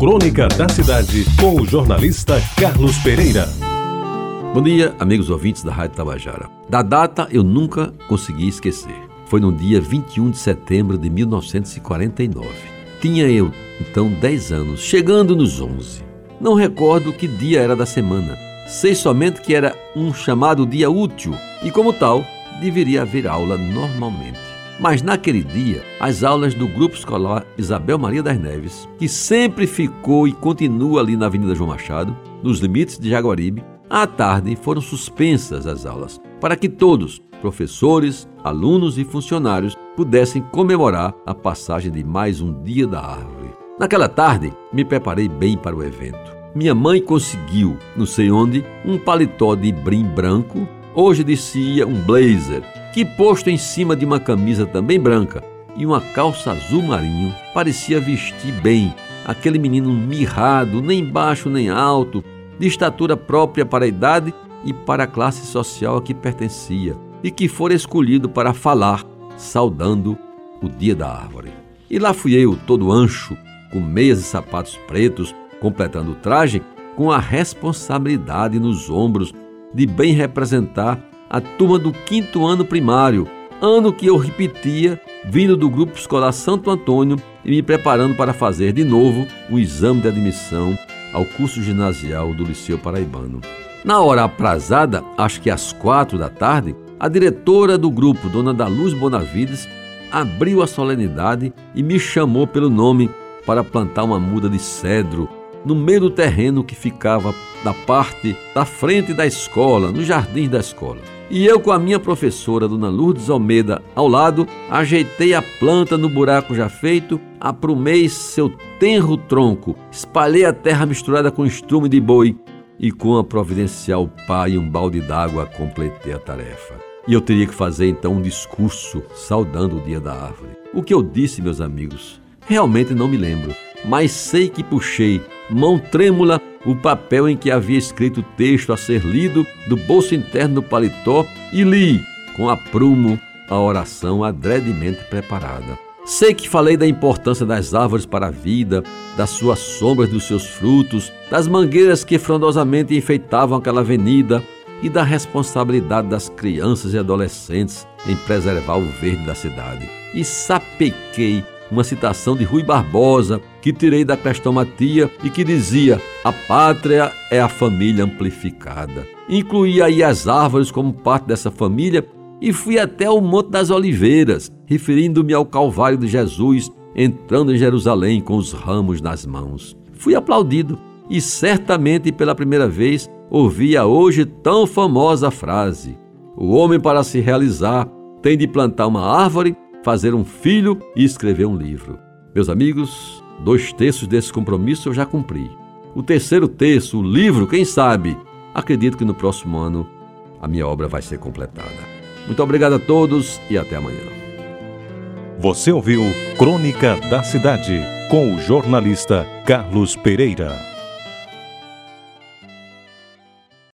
Crônica da Cidade, com o jornalista Carlos Pereira. Bom dia, amigos ouvintes da Rádio Tabajara. Da data eu nunca consegui esquecer. Foi no dia 21 de setembro de 1949. Tinha eu, então, 10 anos, chegando nos 11. Não recordo que dia era da semana. Sei somente que era um chamado dia útil e, como tal, deveria haver aula normalmente. Mas naquele dia, as aulas do grupo escolar Isabel Maria das Neves, que sempre ficou e continua ali na Avenida João Machado, nos limites de Jaguaribe, à tarde foram suspensas as aulas, para que todos, professores, alunos e funcionários, pudessem comemorar a passagem de mais um dia da árvore. Naquela tarde, me preparei bem para o evento. Minha mãe conseguiu, não sei onde, um paletó de brim branco, hoje dizia um blazer, que posto em cima de uma camisa também branca e uma calça azul marinho, parecia vestir bem aquele menino mirrado, nem baixo nem alto, de estatura própria para a idade e para a classe social a que pertencia, e que fora escolhido para falar, saudando o dia da árvore. E lá fui eu, todo ancho, com meias e sapatos pretos, completando o traje, com a responsabilidade nos ombros de bem representar a turma do quinto ano primário, ano que eu repetia, vindo do grupo escolar Santo Antônio e me preparando para fazer de novo o exame de admissão ao curso ginasial do Liceu Paraibano. Na hora aprazada, acho que às quatro da tarde, a diretora do grupo, Dona da Luz Bonavides, abriu a solenidade e me chamou pelo nome para plantar uma muda de cedro no meio do terreno que ficava da parte da frente da escola, no jardim da escola. E eu, com a minha professora, Dona Lourdes Almeida, ao lado, ajeitei a planta no buraco já feito, aprumei seu tenro tronco, espalhei a terra misturada com estrume de boi e, com a providencial pá e um balde d'água, completei a tarefa. E eu teria que fazer então um discurso saudando o dia da árvore. O que eu disse, meus amigos, realmente não me lembro, mas sei que puxei, mão trêmula, o papel em que havia escrito o texto a ser lido do bolso interno do paletó e li, com aprumo, a oração adredemente preparada. Sei que falei da importância das árvores para a vida, das suas sombras dos seus frutos, das mangueiras que frondosamente enfeitavam aquela avenida e da responsabilidade das crianças e adolescentes em preservar o verde da cidade. E sapequei uma citação de Rui Barbosa, que tirei da Crestomatia e que dizia: A pátria é a família amplificada. Incluí aí as árvores como parte dessa família e fui até o Monte das Oliveiras, referindo-me ao Calvário de Jesus, entrando em Jerusalém com os ramos nas mãos. Fui aplaudido e certamente pela primeira vez ouvi a hoje tão famosa frase: O homem, para se realizar, tem de plantar uma árvore fazer um filho e escrever um livro. Meus amigos, dois terços desse compromisso eu já cumpri. O terceiro terço, o livro, quem sabe? Acredito que no próximo ano a minha obra vai ser completada. Muito obrigado a todos e até amanhã. Você ouviu Crônica da Cidade com o jornalista Carlos Pereira.